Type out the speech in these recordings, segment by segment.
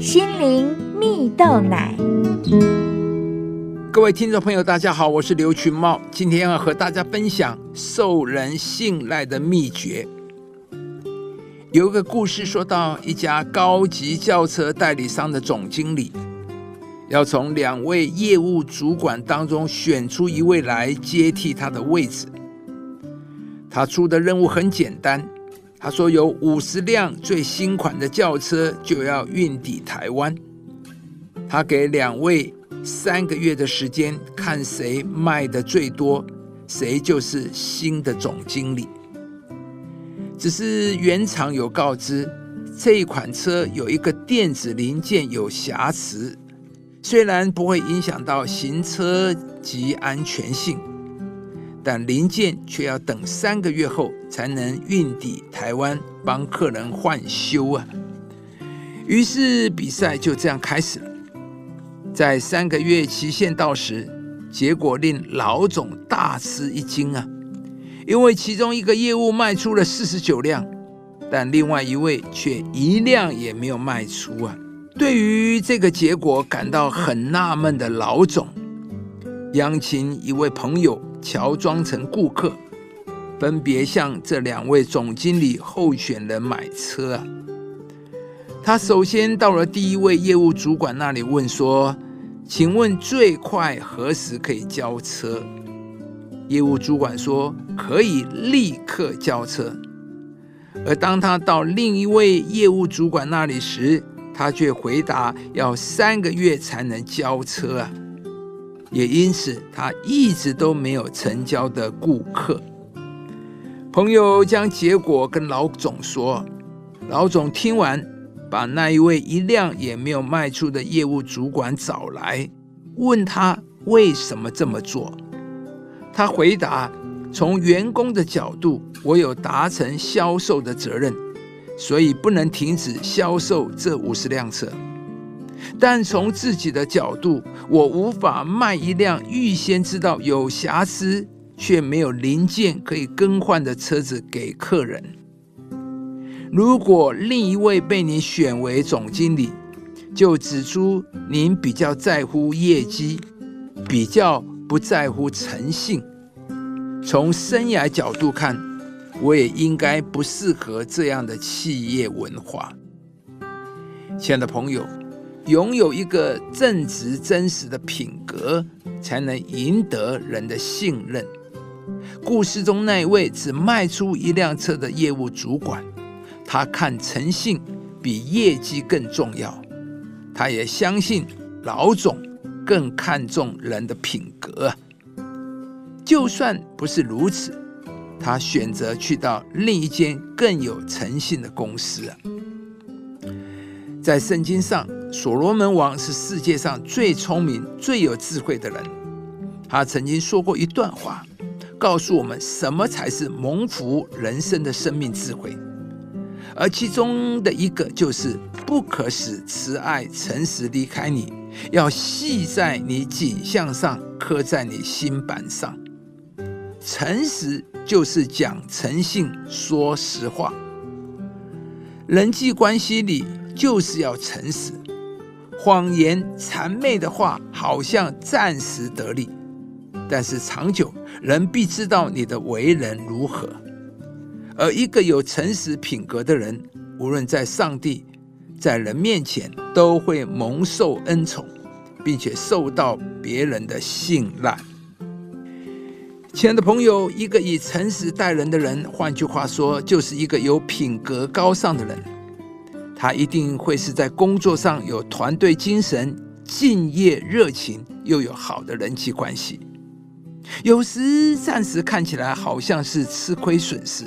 心灵蜜豆奶。各位听众朋友，大家好，我是刘群茂，今天要和大家分享受人信赖的秘诀。有一个故事说到，一家高级轿车代理商的总经理，要从两位业务主管当中选出一位来接替他的位置。他出的任务很简单，他说有五十辆最新款的轿车就要运抵台湾，他给两位。三个月的时间，看谁卖的最多，谁就是新的总经理。只是原厂有告知，这一款车有一个电子零件有瑕疵，虽然不会影响到行车及安全性，但零件却要等三个月后才能运抵台湾帮客人换修啊。于是比赛就这样开始了。在三个月期限到时，结果令老总大吃一惊啊！因为其中一个业务卖出了四十九辆，但另外一位却一辆也没有卖出啊！对于这个结果感到很纳闷的老总，央请一位朋友乔装成顾客，分别向这两位总经理候选人买车啊！他首先到了第一位业务主管那里，问说：“请问最快何时可以交车？”业务主管说：“可以立刻交车。”而当他到另一位业务主管那里时，他却回答：“要三个月才能交车啊！”也因此，他一直都没有成交的顾客。朋友将结果跟老总说，老总听完。把那一位一辆也没有卖出的业务主管找来，问他为什么这么做。他回答：“从员工的角度，我有达成销售的责任，所以不能停止销售这五十辆车。但从自己的角度，我无法卖一辆预先知道有瑕疵却没有零件可以更换的车子给客人。”如果另一位被你选为总经理，就指出您比较在乎业绩，比较不在乎诚信。从生涯角度看，我也应该不适合这样的企业文化。亲爱的朋友，拥有一个正直真实的品格，才能赢得人的信任。故事中那一位只卖出一辆车的业务主管。他看诚信比业绩更重要，他也相信老总更看重人的品格。就算不是如此，他选择去到另一间更有诚信的公司。在圣经上，所罗门王是世界上最聪明、最有智慧的人。他曾经说过一段话，告诉我们什么才是蒙福人生的生命智慧。而其中的一个就是不可使慈爱、诚实离开你，要系在你颈项上，刻在你心板上。诚实就是讲诚信、说实话。人际关系里就是要诚实，谎言、谄媚的话好像暂时得利，但是长久人必知道你的为人如何。而一个有诚实品格的人，无论在上帝、在人面前，都会蒙受恩宠，并且受到别人的信赖。亲爱的朋友，一个以诚实待人的人，换句话说，就是一个有品格高尚的人。他一定会是在工作上有团队精神、敬业热情，又有好的人际关系。有时暂时看起来好像是吃亏损失。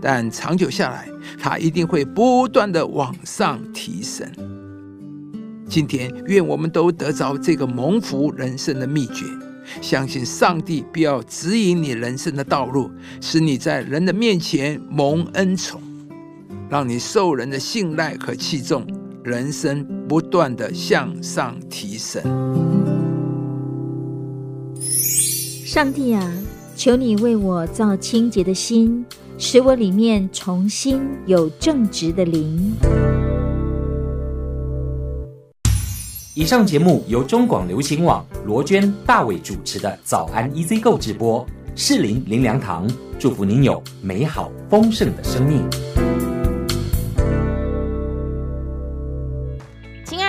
但长久下来，他一定会不断的往上提升。今天，愿我们都得着这个蒙福人生的秘诀，相信上帝必要指引你人生的道路，使你在人的面前蒙恩宠，让你受人的信赖和器重，人生不断的向上提升。上帝啊，求你为我造清洁的心。使我里面重新有正直的灵。以上节目由中广流行网罗娟、大伟主持的《早安 EZ 购》直播，适林林良堂祝福您有美好丰盛的生命。